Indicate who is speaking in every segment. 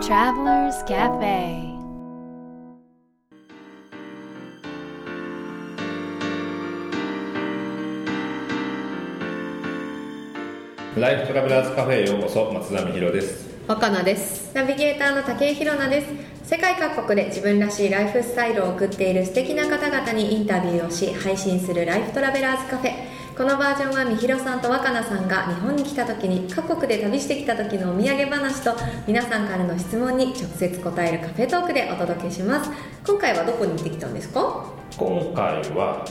Speaker 1: Travelers Cafe.
Speaker 2: ライフトラベラーズカフェへようこそ松田美弘です。
Speaker 3: 若菜です。
Speaker 4: ナビゲーターの武井宏奈です。世界各国で自分らしいライフスタイルを送っている素敵な方々にインタビューをし配信するライフトラベラーズカフェこのバージョンはみひろさんと若菜さんが日本に来た時に各国で旅してきた時のお土産話と皆さんからの質問に直接答えるカフェトークでお届けします。今回はどこに行ってきたんですか？
Speaker 2: 今回は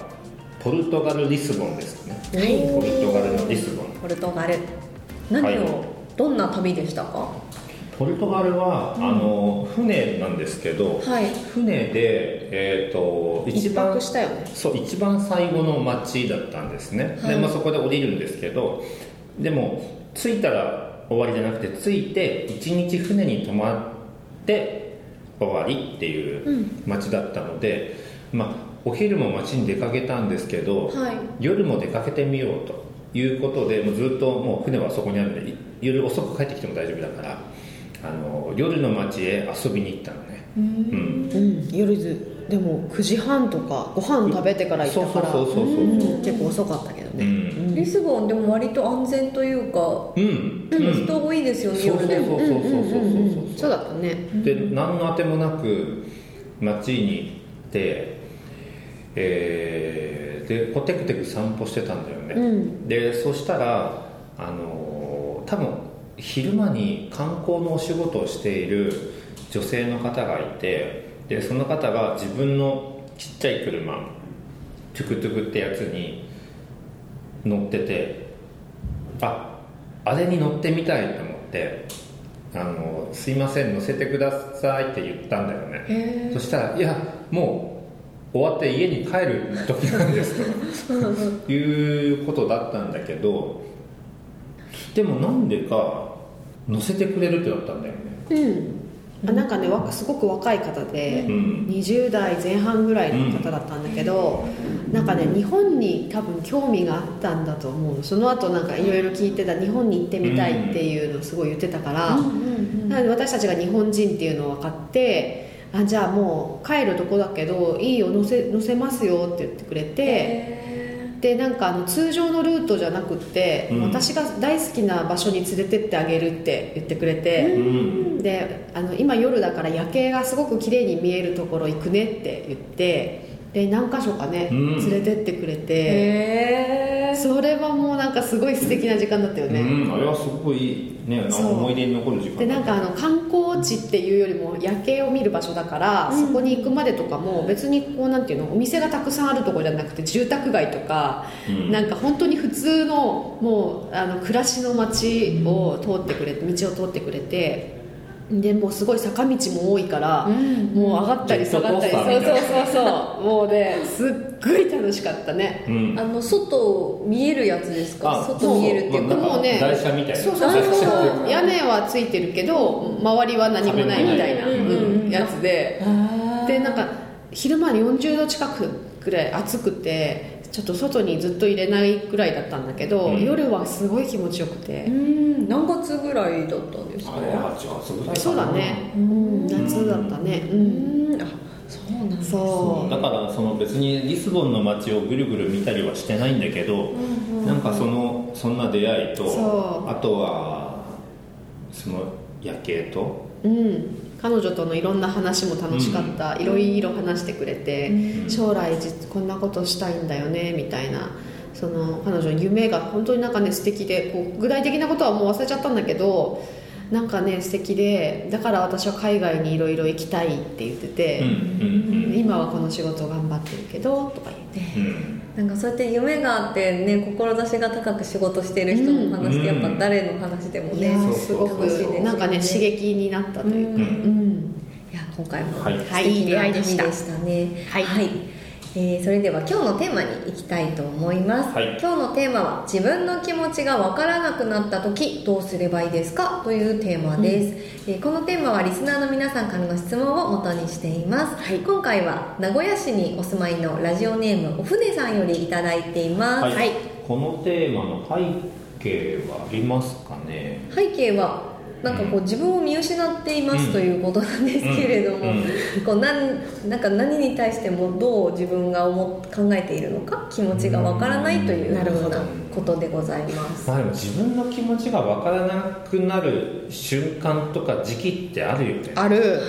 Speaker 2: ポルトガル・リスボンですね、
Speaker 4: はい。
Speaker 2: ポルトガルのリスボン。
Speaker 4: ポルトガル。何を、
Speaker 2: はい。
Speaker 4: どんな旅でしたか？
Speaker 2: ポルトガルは、あの船なんですけど、
Speaker 4: はい。
Speaker 2: 船で、えー、と一
Speaker 3: 一
Speaker 2: 番
Speaker 3: 泊したよね。
Speaker 2: そう一番最後の町だったんですね、
Speaker 4: はい。
Speaker 2: でまあ、そこで降りるんですけどでも着いたら終わりじゃなくて着いて1日船に泊まって終わりっていう町だったので、まあ、お昼も町に出かけたんですけど、
Speaker 4: はい。
Speaker 2: 夜も出かけてみようということでもうずっともう船はそこにあるんでい夜遅く帰ってきても大丈夫だから夜の町へ遊びに行ったのね。うん。
Speaker 3: うん。夜ずでも9時半とかご飯食べてから行ったから
Speaker 2: そうそうそうそう。そう
Speaker 3: うん。結構遅かったけどね、
Speaker 2: うん。
Speaker 4: リスボンでも割と安全というか
Speaker 2: うん。
Speaker 4: でも人多いですよね、
Speaker 2: そうそう
Speaker 4: 夜でも。
Speaker 2: そうそうそうそうそう
Speaker 3: そうだったね。
Speaker 2: で何のあてもなく街に行ってえーでこうテクテク散歩してたんだよね、
Speaker 3: うん。
Speaker 2: でそしたらあの多分昼間に観光のお仕事をしている女性の方がいてでその方が自分のちっちゃい車トゥクトゥクってやつに乗っててああれに乗ってみたいと思ってあの「すいません乗せてください」って言ったんだよね。そしたら「いやもう終わって家に帰る時なんです」ということだったんだけどでもなんでか乗せてくれるってなったんだよね。
Speaker 3: うん。あなんかねわすごく若い方で、
Speaker 2: うん。
Speaker 3: 20代前半ぐらいの方だったんだけど、なんかね日本に多分興味があったんだと思うその後なんかいろいろ聞いてた日本に行ってみたいっていうのをすごい言ってたから、なので私たちが日本人っていうのを分かってあじゃあもう帰るとこだけどいいよ乗せ乗せますよって言ってくれて、でなんかあの通常のルートじゃなくって、
Speaker 2: うん。
Speaker 3: 私が大好きな場所に連れてってあげるって言ってくれて、
Speaker 2: うん。
Speaker 3: であの今夜だから夜景がすごく綺麗に見えるところ行くねって言ってで何箇所かね、
Speaker 2: うん。
Speaker 3: 連れてってくれて
Speaker 4: へえ
Speaker 3: それはもうなんかすごい素敵な時間だったよね、
Speaker 2: うん、あれはすごいねあ
Speaker 3: そう。
Speaker 2: の思い出に残る時間
Speaker 3: でなんかあの観光地っていうよりも夜景を見る場所だから、そこに行くまでとかも別にこうなんていうのお店がたくさんあるところじゃなくて住宅街とか、
Speaker 2: うん。
Speaker 3: なんか本当に普通のもうあの暮らしの街を通ってくれて道を通ってくれてでもうすごい坂道も多いから、もう上がったり下がったりそうそうそうそう。もうねすっごい楽しかったね。
Speaker 2: うん。
Speaker 4: あの外見えるやつですか？
Speaker 2: あ
Speaker 4: 外見えるっていうか。
Speaker 3: もうね
Speaker 2: 台車みたいな。
Speaker 3: そうそうそう屋根はついてるけど周りは何もないみたいな、うん。やつで。でなんか昼間に40度近くくらい暑くてちょっと外にずっと入れないくらいだったんだけど、
Speaker 2: うん。
Speaker 3: 夜はすごい気持ちよくて。
Speaker 4: う、ん。何月ぐらいだったんですか？
Speaker 2: あれ8月ぐらいかな。
Speaker 3: そうだね、うん、夏だったね。うん。
Speaker 4: うんあそうなんだ
Speaker 3: そう。
Speaker 2: だからその別にリスボンの街をぐるぐる見たりはしてないんだけど、なんかそのそんな出会いと
Speaker 3: そう。
Speaker 2: あとはその夜景と
Speaker 3: うん、彼女とのいろんな話も楽しかった、いろいろ話してくれて、将来実こんなことしたいんだよねみたいな。その彼女の夢が本当になんかね素敵でこう具体的なことはもう忘れちゃったんだけどなんかね素敵でだから私は海外にいろいろ行きたいって言ってて、
Speaker 2: うん。うん。
Speaker 3: 今はこの仕事を頑張ってるけどとか言って。
Speaker 2: うんうん
Speaker 4: なんかそうやって夢があってね志が高く仕事してる人の話ってやっぱ誰の話でもね、
Speaker 2: う
Speaker 3: すごく
Speaker 4: 楽しいですよね。
Speaker 3: なんかね刺激になったというか、
Speaker 4: うん。
Speaker 3: うん
Speaker 4: いや今回も
Speaker 2: はい。
Speaker 4: 素敵な旅でしたね。
Speaker 3: はい
Speaker 4: えーそれでは今日のテーマに行きたいと思います、
Speaker 2: はい。
Speaker 4: 今日のテーマは自分の気持ちがわからなくなった時どうすればいいですか？というテーマです、えーこのテーマはリスナーの皆さんからの質問を元にしています、今回は名古屋市にお住まいのラジオネームお船さんよりいただいています、
Speaker 2: はい、このテーマの背景はありますかね？
Speaker 4: 背景はなんかこう自分を見失っていますということなんですけれども、
Speaker 2: うん。
Speaker 4: こうなんなんか何に対してもどう自分が思っ考えているのか気持ちがわからないという
Speaker 3: なるほど。
Speaker 4: ことでございます。
Speaker 2: まあでも自分の気持ちが分からなくなる瞬間とか時期ってあるよね。
Speaker 3: ある。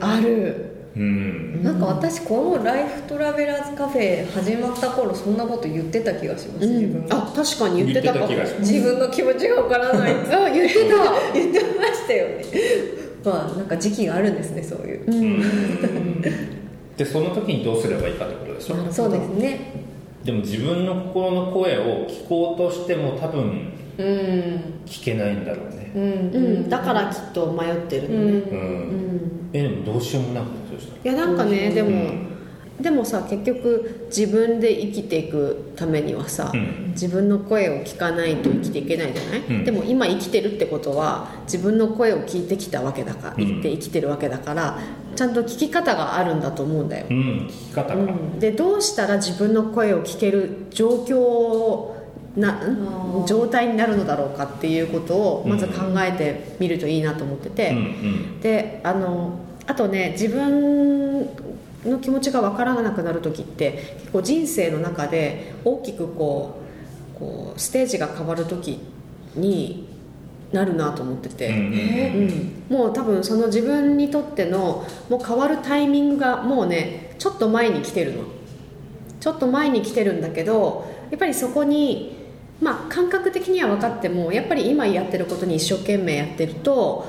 Speaker 3: ある
Speaker 2: うん。
Speaker 4: なんか私このライフトラベラーズカフェ始まった頃そんなこと言ってた気がします、自分が。
Speaker 3: あ確かに言ってたかも。
Speaker 4: 自分の気持ちがわからないって
Speaker 3: あ言ってた。
Speaker 4: 言ってましたよね。まあなんか時期があるんですねそういう、
Speaker 2: でその時にどうすればいいかってことでしょ？
Speaker 4: そうですね。
Speaker 2: でも自分の心の声を聞こうとしても多分
Speaker 4: うん。
Speaker 2: 聞けないんだろうね。
Speaker 4: うん。
Speaker 3: うん。だからきっと迷ってるのね。
Speaker 2: うん、
Speaker 3: うん。
Speaker 2: えでもどうしようもなく
Speaker 3: いやなんかねでも、
Speaker 2: うん。
Speaker 3: でもさ結局自分で生きていくためにはさ、
Speaker 2: うん。
Speaker 3: 自分の声を聞かないと生きていけないじゃない、
Speaker 2: うん。
Speaker 3: でも今生きてるってことは自分の声を聞いてきたわけだから、
Speaker 2: うん。
Speaker 3: 生きて生きてるわけだからちゃんと聞き方があるんだと思うんだよ、
Speaker 2: うん。聞き方が、
Speaker 3: うん。でどうしたら自分の声を聞ける状況をな
Speaker 4: ー。
Speaker 3: 状態になるのだろうかっていうことをまず考えてみるといいなと思ってて、
Speaker 2: うんうん。
Speaker 3: であのあとね自分の気持ちが分からなくなる時って結構人生の中で大きくこうこうステージが変わる時になるなと思ってて、
Speaker 2: うん
Speaker 3: もう多分その自分にとってのもう変わるタイミングがもうねちょっと前に来てるの。ちょっと前に来てるんだけどやっぱりそこにまあ感覚的には分かってもやっぱり今やってることに一生懸命やってると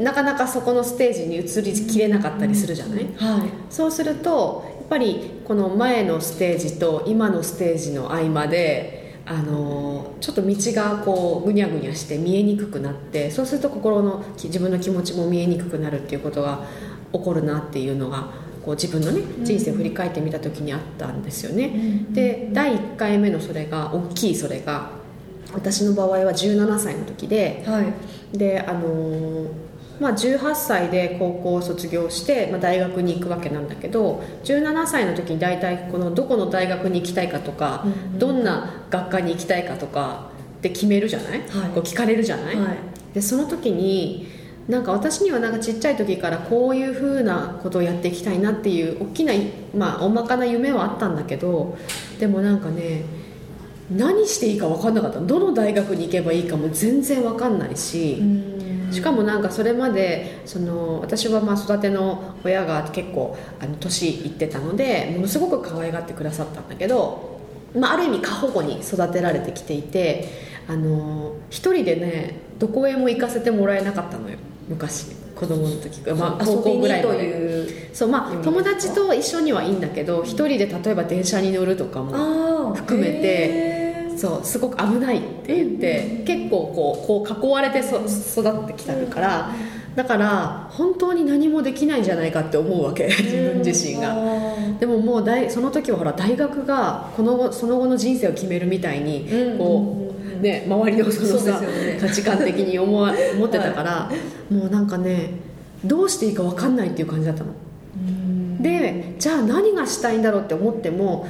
Speaker 3: なかなかそこのステージに移りきれなかったりするじゃない、
Speaker 4: はい。
Speaker 3: そうするとやっぱりこの前のステージと今のステージの合間であのちょっと道がこうぐにゃぐにゃして見えにくくなってそうすると心のき自分の気持ちも見えにくくなるっていうことが起こるなっていうのがこう自分のね人生を振り返ってみた時にあったんですよね、で第1回目のそれが大きいそれが私の場合は17歳の時で
Speaker 4: はい。
Speaker 3: であのーまあ、18歳で高校を卒業して、まあ、大学に行くわけなんだけど17歳の時に大体このどこの大学に行きたいかとか、
Speaker 4: うんうん。
Speaker 3: どんな学科に行きたいかとかって決めるじゃない、
Speaker 4: はい。
Speaker 3: こう聞かれるじゃない、
Speaker 4: はい。
Speaker 3: でその時になんか私にはなんかちっちゃい時からこういうふうなことをやっていきたいなっていう大きな、まあ、大まかな夢はあったんだけどでもなんかね何していいか分かんなかったどの大学に行けばいいかも全然分かんないし、しかもなんかそれまでその私はまあ育ての親が結構あの年いってたのでものすごく可愛がってくださったんだけど、まあ、ある意味過保護に育てられてきていてあの一人でねどこへも行かせてもらえなかったのよ。昔子供の時。か、まあ、高校ぐらいまで。そうまあ友達と一緒にはいいんだけど一人で例えば電車に乗るとかも含めてそうすごく危ないって言って、結構こうこう囲われてそ育ってきたから、だから本当に何もできないんじゃないかって思うわけ自分自身が。
Speaker 4: が
Speaker 3: でももう大その時はほら大学がこの後その後の人生を決めるみたいに、
Speaker 4: うん
Speaker 3: こう、ね、周りのそのさ
Speaker 4: ね。
Speaker 3: 価値観的に思わ思ってたから、もうなんかねどうしていいか分かんないっていう感じだったの。でじゃあ何がしたいんだろうって思っても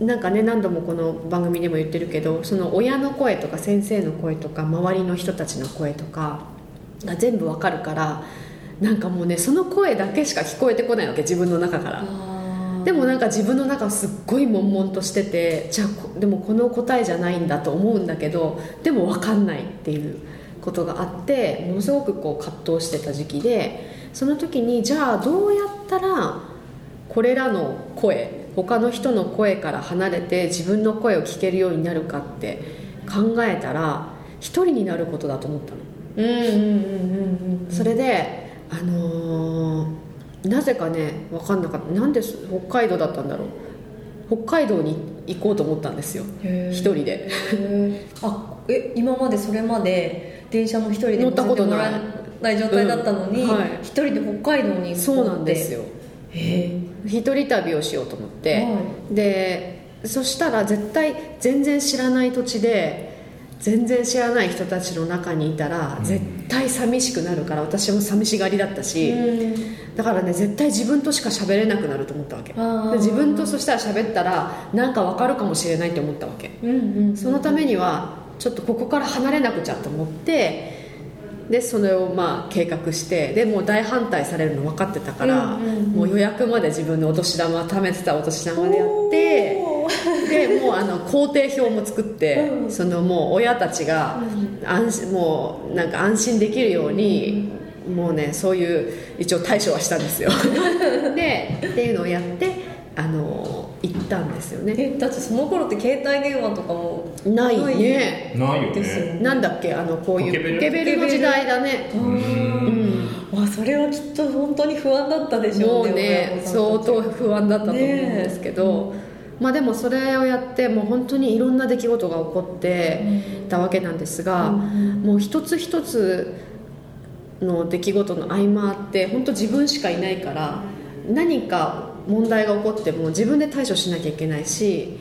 Speaker 3: なんかね何度もこの番組でも言ってるけどその親の声とか先生の声とか周りの人たちの声とかが全部わかるからなんかもうねその声だけしか聞こえてこないわけ自分の中から。でもなんか自分の中すっごい悶々としててじゃあこでもこの答えじゃないんだと思うんだけどでも分かんないっていうことがあってものすごくこう葛藤してた時期でその時にじゃあどうやったらこれらの声他の人の声から離れて自分の声を聞けるようになるかって考えたら一人になることだと思ったの。
Speaker 4: うんうんうんうんうん
Speaker 3: それであのーなぜかね分かんなかった。なんで北海道だったんだろう。北海道に行こうと思ったんですよ。一人で。
Speaker 4: あえ今までそれまで電車も一人で
Speaker 3: 乗ったことない。
Speaker 4: 状態だったのに
Speaker 3: うん。はい。
Speaker 4: 一人で北海道に行こうって。
Speaker 3: そうなんですよ。
Speaker 4: へ
Speaker 3: 一人旅をしようと思って、
Speaker 4: は
Speaker 3: でそしたら絶対全然知らない土地で全然知らない人たちの中にいたら絶対寂しくなるから私も寂しがりだったし、
Speaker 4: え
Speaker 3: だからね絶対自分としか喋れなくなると思ったわけ。自分とそしたら喋ったらなんか分かるかもしれないって思ったわけ。
Speaker 4: うんうん。
Speaker 3: そのためにはちょっとここから離れなくちゃと思ってでそれをまあ計画してでもう大反対されるの分かってたから、もう予約まで自分のお年玉貯めてたお年玉でやってでもうあの工程表も作って、
Speaker 4: うん。
Speaker 3: そのもう親たちが安心もうなんか安心できるように、もうねそういう一応対処はしたんですよ。でっていうのをやってたんですよね。
Speaker 4: えだってその頃って携帯電話とかも
Speaker 3: ないね。
Speaker 2: ないよ
Speaker 4: ですよ
Speaker 2: ね。
Speaker 3: なんだっけあのこういう
Speaker 2: ポケベル。
Speaker 3: の時代だね。
Speaker 4: う
Speaker 3: うん。
Speaker 4: それはきっと本当に不安だったでしょ
Speaker 3: も
Speaker 4: うね
Speaker 3: うね。相当不安だったと思うんですけど、まあでもそれをやってもう本当にいろんな出来事が起こってたわけなんですが、もう一つ一つの出来事の合間って本当自分しかいないから何か問題が起こっても自分で対処しなきゃいけないし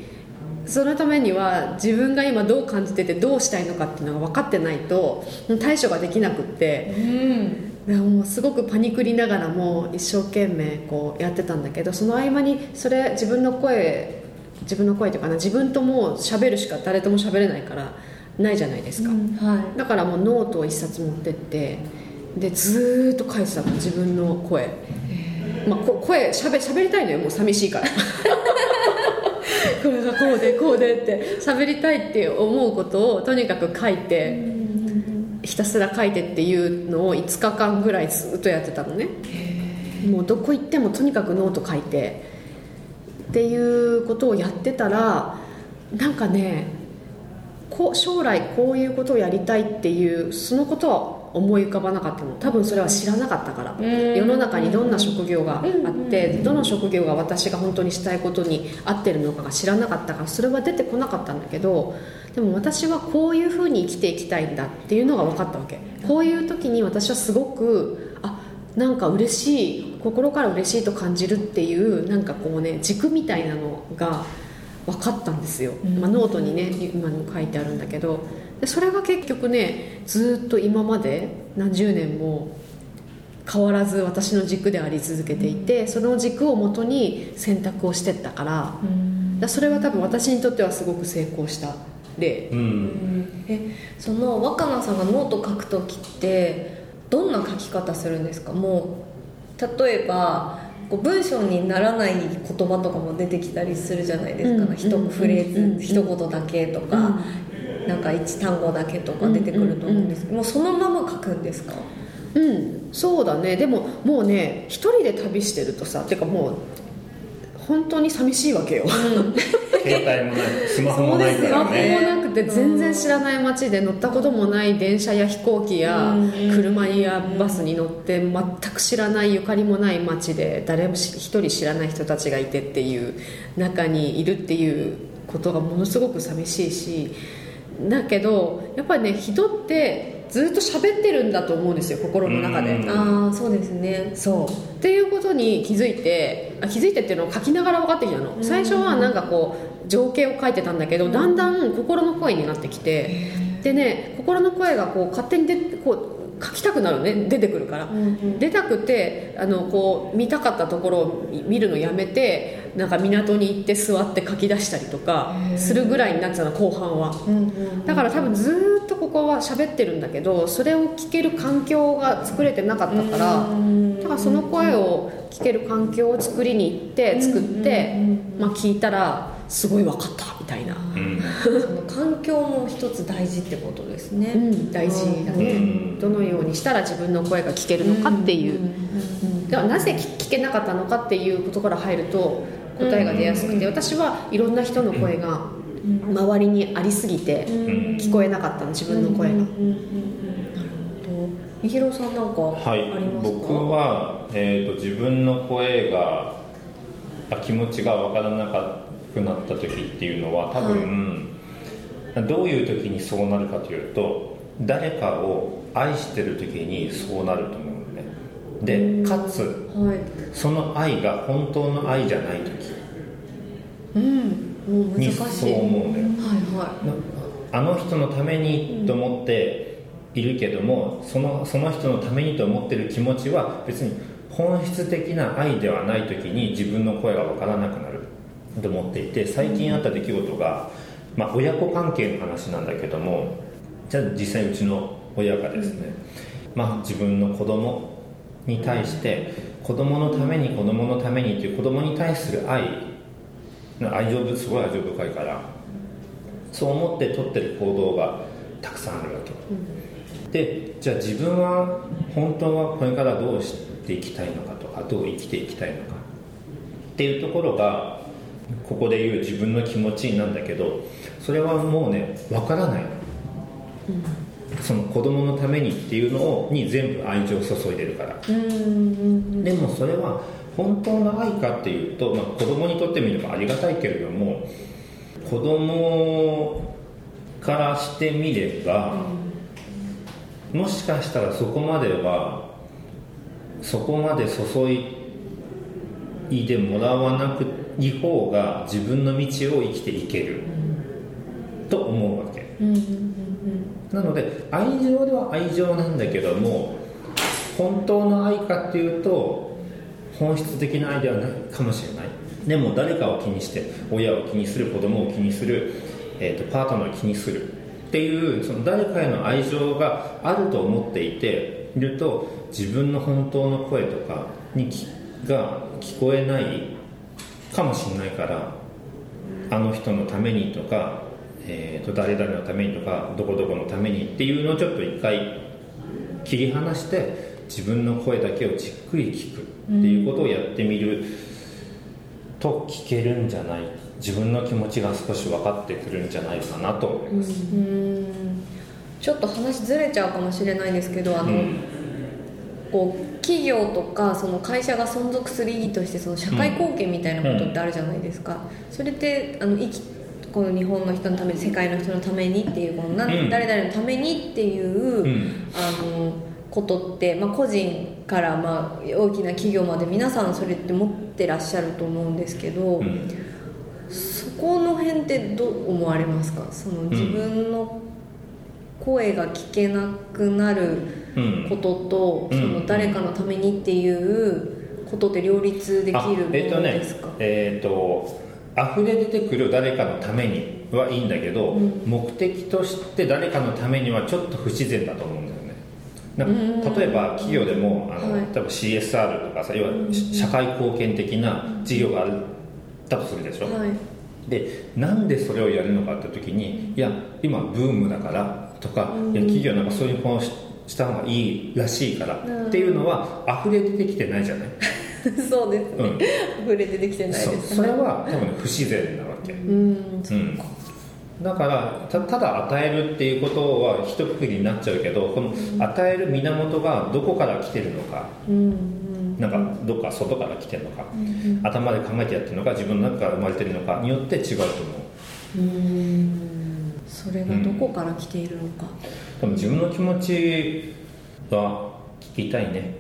Speaker 3: そのためには自分が今どう感じててどうしたいのかっていうのが分かってないと対処ができなくって
Speaker 4: うん。
Speaker 3: でももうすごくパニクりながらも一生懸命こうやってたんだけどその合間にそれ自分の声自分の声というかな自分ともう喋るしか誰とも喋れないからないじゃないですか、
Speaker 4: はい。
Speaker 3: だからもうノートを一冊持ってってでずーっと書いてたの自分の声、まあ、こ声しゃべ喋りたいのよもう寂しいから。これがこうでこうでって喋りたいって思うことをとにかく書いてひたすら書いてっていうのを5日間ぐらいずっとやってたのね。もうどこ行ってもとにかくノート書いてっていうことをやってたらなんかねこ将来こういうことをやりたいっていうそのことは思い浮かばなかったの。多分それは知らなかったから。
Speaker 4: ん。
Speaker 3: 世の中にどんな職業があってどの職業が私が本当にしたいことに合ってるのかが知らなかったからそれは出てこなかったんだけどでも私はこういうふうに生きていきたいんだっていうのが分かったわけ。こういう時に私はすごくあなんか嬉しい心から嬉しいと感じるっていうなんかこうね軸みたいなのが分かったんですよ、まあ、ノートにね今にも書いてあるんだけど。でそれが結局ねずっと今まで何十年も変わらず私の軸であり続けていてその軸をもとに選択をしてったから。だからそれは多分私にとってはすごく成功した。例
Speaker 2: うん。
Speaker 4: えその若菜さんがノート書く時ってどんな書き方するんですか？もう例えばこう文章にならない言葉とかも出てきたりするじゃないですか、
Speaker 3: うん
Speaker 4: 一フレーズ、一言だけとか、なんか一単語だけとか出てくると思うんですけど、もうそのまま書くんですか？
Speaker 3: うん。そうだね。でももうね一人で旅してるとさてかもう本当に寂しいわけよ。
Speaker 2: 携帯もないスマホもないから
Speaker 3: スマホも
Speaker 2: ね
Speaker 3: なくて全然知らない街で乗ったこともない電車や飛行機や
Speaker 4: うん。
Speaker 3: 車やバスに乗って全く知らないゆかりもない街で誰もし一人知らない人たちがいてっていう中にいるっていうことがものすごく寂しいし。だけどやっぱりね人ってずっと喋ってるんだと思うんですよ心の中で。
Speaker 2: うん。
Speaker 4: ああそうですね。
Speaker 3: そう。っていうことに気づいてあ気づいてっていうのを書きながら分かってきたの。最初はなんかこう情景を書いてたんだけどだんだん心の声になってきてでね心の声がこう勝手に出てこう書きたくなるね出てくるから、出たくてあのこう見たかったところを見るのやめてなんか港に行って座って書き出したりとかするぐらいになってたの後半は。だから多分ずーっとここは喋ってるんだけどそれを聞ける環境が作れてなかったからだからその声を聞ける環境を作りに行って作って、まあ、聞いたらすごい分かったみたいな、
Speaker 2: うん。
Speaker 4: その環境も一つ大事ってことですね、
Speaker 3: うん、大事だね、
Speaker 2: うん。
Speaker 3: どのようにしたら自分の声が聞けるのかっていう、ではなぜ聞聞けなかったのかっていうことから入ると答えが出やすくて、私はいろんな人の声が周りにありすぎて聞こえなかったの自分の声が、
Speaker 4: なるほどみひろさんなんかあ
Speaker 2: はい
Speaker 4: りますか、
Speaker 2: 僕は、えー、と自分の声があ気持ちが分からなくなった時っていうのは多分、どういう時にそうなるかというと誰かを愛してる時にそうなると思うのね。でかつ
Speaker 4: はい。
Speaker 2: その愛が本当の愛じゃない時。
Speaker 4: うん
Speaker 2: にそう思うのよ
Speaker 4: はいは
Speaker 2: あの人のためにと思っているけどもそのその人のためにと思ってる気持ちは別に本質的な愛ではない時に自分の声が分からなくなると思っていて最近あった出来事が、まあ、親子関係の話なんだけどもじゃあ実際うちの親がですね、まあ、自分の子供に対して子供のために子供のためにっていう子供に対する愛愛情すごい愛情深いからそう思って取ってる行動がたくさんあるわけ、でじゃあ自分は本当はこれからどうしていきたいのかとかどう生きていきたいのか。っていうところがここで言う自分の気持ちなんだけどそれはもうねわからないの、その子供のためにっていうのをに全部愛情を注いでるから、でもそれは本当の愛かっていうと、まあ、子供にとってみればありがたいけれども子供からしてみれば、もしかしたらそこまではそこまで注いでもらわなくい方が自分の道を生きていける、と思うわけ、なので愛情では愛情なんだけども本当の愛かっていうと本質的な愛ではないかもしれない。でも誰かを気にして親を気にする子供を気にする、えーと、パートナーを気にする。っていうその誰かへの愛情があると思っていていると自分の本当の声とかにが聞こえないかもしれないからあの人のためにとか、えーと、誰々のためにとかどこどこのためにっていうのをちょっと一回切り離して自分の声だけをじっくり聞くっていうことをやってみると聞けるんじゃない自分の気持ちが少し分かってくるんじゃないかなと。思います。
Speaker 4: ちょっと話ずれちゃうかもしれないですけどあの、うん。こう企業とかその会社が存続する意義としてその社会貢献みたいなことってあるじゃないですか、それってあの生きこの日本の人のために世界の人のためにっていうこのな、うん、誰々のためにっていう、うん、あのことって、まあ、個人からまあ大きな企業まで皆さんそれって持ってらっしゃると思うんですけど、うん、そこの辺ってどう思われますか？その自分の声が聞けなくなることと、その誰かのためにっていうことって両立できるものですか？
Speaker 2: えっ、ー、と,、えーと、溢れ出てくる誰かのためにはいいんだけど、うん、目的として誰かのためにはちょっと不自然だと思う例えば企業でもあの、はい、多分 CSR とかさ要は社会貢献的な事業があったとするでしょ、はい。でなんでそれをやるのかって時にいや今ブームだからとか、うん、いや企業なんかそういうものした方がいいらしいから、うん、っていうのは溢れ出てきてないじゃない？
Speaker 4: そうですね、うん、溢れ出てきてないです、ね、
Speaker 2: それは多分不自然なわけ。うん、うんだからたただ与えるっていうことは一括りになっちゃうけどこの与える源がどこから来てるのか、うんなんかどっか外から来てるのか、うんうん、頭で考えてやってるのか自分の中から生まれてるのかによって違うと思う。うん。
Speaker 4: それがどこから来ているのか、
Speaker 2: うん、自分の気持ちは聞きたいね。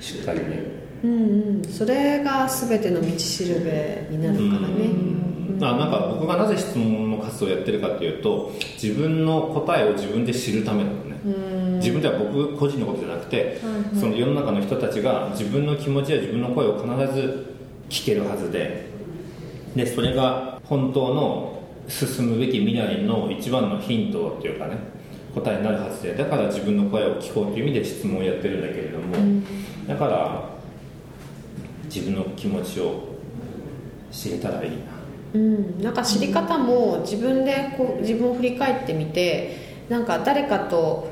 Speaker 2: しっかりね。
Speaker 3: うんうん。それが全ての道しるべになるからね、うん、
Speaker 2: あなんか僕がなぜ質問の活動をやってるかっていうと自分の答えを自分で知るためなのね、自分では僕個人のことじゃなくて、はいはい、その世の中の人たちが自分の気持ちや自分の声を必ず聞けるはずででそれが本当の進むべき未来の一番のヒントっていうかね答えになるはずでだから自分の声を聞こうという意味で質問をやってるんだけれども、うん、だから自分の気持ちを知れたらいいな
Speaker 3: うん、なんか知り方も自分でこう自分を振り返ってみてなんか誰かと、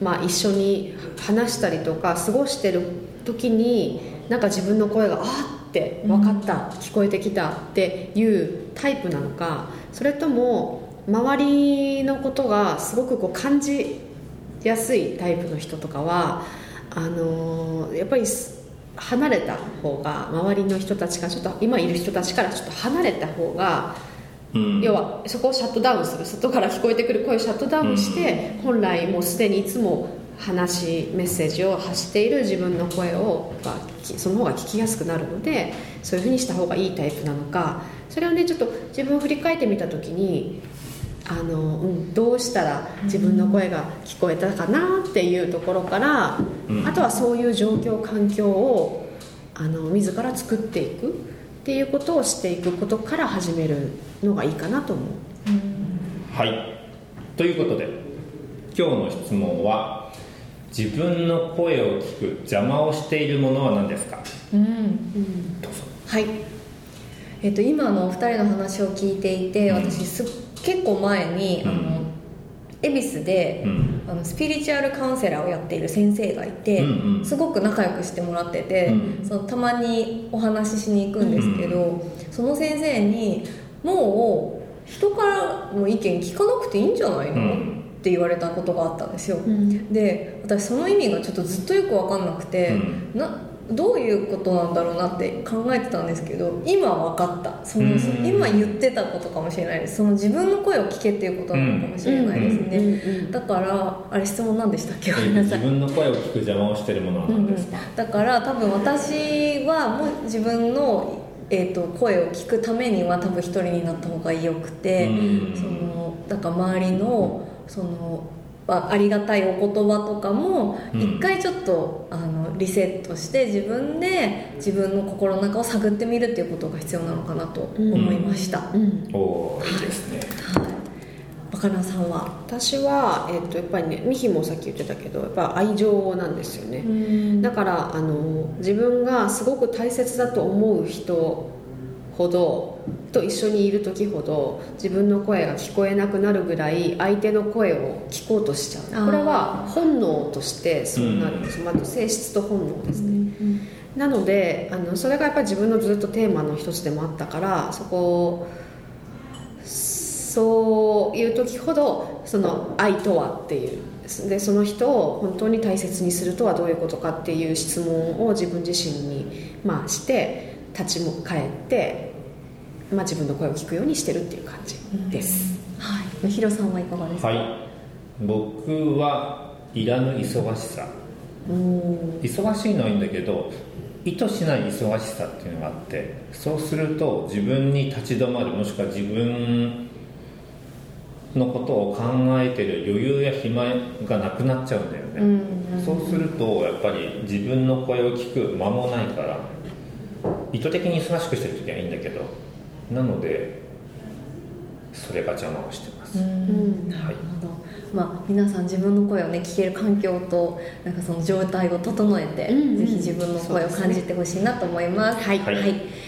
Speaker 3: まあ、一緒に話したりとか過ごしてる時になんか自分の声があっって分かった、聞こえてきたっていうタイプなのかそれとも周りのことがすごくこう感じやすいタイプの人とかはあのー、やっぱり離れた方が周りの人たちがちょっと今いる人たちからちょっと離れた方が要はそこをシャットダウンする。外から聞こえてくる声をシャットダウンして、本来もうすでにいつも話メッセージを発している自分の声をその方が聞きやすくなるのでそういうふうにした方がいいタイプなのか。それをねちょっと自分を振り返ってみた時にあの、うん、どうしたら自分の声が聞こえたかなっていうところから、うん、あとはそういう状況環境をあの自ら作っていくっていうことをしていくことから始めるのがいいかなと思う、う
Speaker 2: ん、はい。ということで今日の質問は自分の声を聞く邪魔をしているものは何ですか？
Speaker 4: うん。
Speaker 2: どうぞ。
Speaker 4: はい。えっと今のお二人の話を聞いていて
Speaker 2: うん。
Speaker 4: 私すっ結構前に、
Speaker 2: うん。
Speaker 4: あの恵比寿で、
Speaker 2: うん。
Speaker 4: あのスピリチュアルカウンセラーをやっている先生がいて、
Speaker 2: うんうん。
Speaker 4: すごく仲良くしてもらってて、
Speaker 2: うん。
Speaker 4: そのたまにお話ししに行くんですけど、その先生に「もう人からの意見聞かなくていいんじゃないの？
Speaker 2: うん。
Speaker 4: って言われたことがあったんですよ、
Speaker 3: うん。
Speaker 4: で私その意味がちょっとずっとよく分かんなくて、
Speaker 2: う
Speaker 4: などういうことなんだろうなって考えてたんですけど今分かった。その、
Speaker 2: うん。
Speaker 4: 今言ってたことかもしれないです。その自分の声を聞けっていうことなのかもしれないですね、
Speaker 3: うん。
Speaker 4: だからあれ質問何でしたっけ？ご
Speaker 2: え
Speaker 4: めんなさい。
Speaker 2: 自分の声を聞く邪魔をしているものは何ですか、
Speaker 4: だから多分私はもう自分の、えー、と声を聞くためには多分一人になった方がよくて、
Speaker 2: うん。
Speaker 4: そのだから周りのそのあありがたいお言葉とかも
Speaker 2: うん。
Speaker 4: 一回ちょっとあのリセットして自分で自分の心の中を探ってみるっていうことが必要なのかなと思いました、
Speaker 3: うん。
Speaker 2: おーいいですね。
Speaker 4: はい。若菜さんは？
Speaker 3: 私は、えっとやっぱりねミヒもさっき言ってたけどやっぱ愛情なんですよね、だからあの自分がすごく大切だと思う人ほどと一緒にいる時ほど自分の声が聞こえなくなるぐらい相手の声を聞こうとしちゃう。これは本能としてそうなるんです、まあ、性質と本能ですね、なのであのそれがやっぱり自分のずっとテーマの一つでもあったからそこをそういう時ほどその愛とはっていう。でその人を本当に大切にするとはどういうことかっていう質問を自分自身に、まあ、して立ちも返って、まあ、自分の声を聞くようにしてるっていう感じです、
Speaker 4: はい。ひろさんはいかがですか、
Speaker 2: はい。僕はいらぬ忙しさ。忙しいのはいいんだけど意図しない忙しさっていうのがあってそうすると自分に立ち止まるもしくは自分のことを考えてる余裕や暇がなくなっちゃうんだよね、
Speaker 4: うん。
Speaker 2: そうするとやっぱり自分の声を聞く間もないから意図的に忙しくしてる時はいいんだけどなのでそれが邪魔をしてます、
Speaker 4: うん。なるほど、まあ、皆さん自分の声をね聞ける環境となんかその状態を整えて、
Speaker 3: うん。うん
Speaker 4: ぜひ自分の声を感じてほしいなと思います。
Speaker 3: はい。
Speaker 2: はい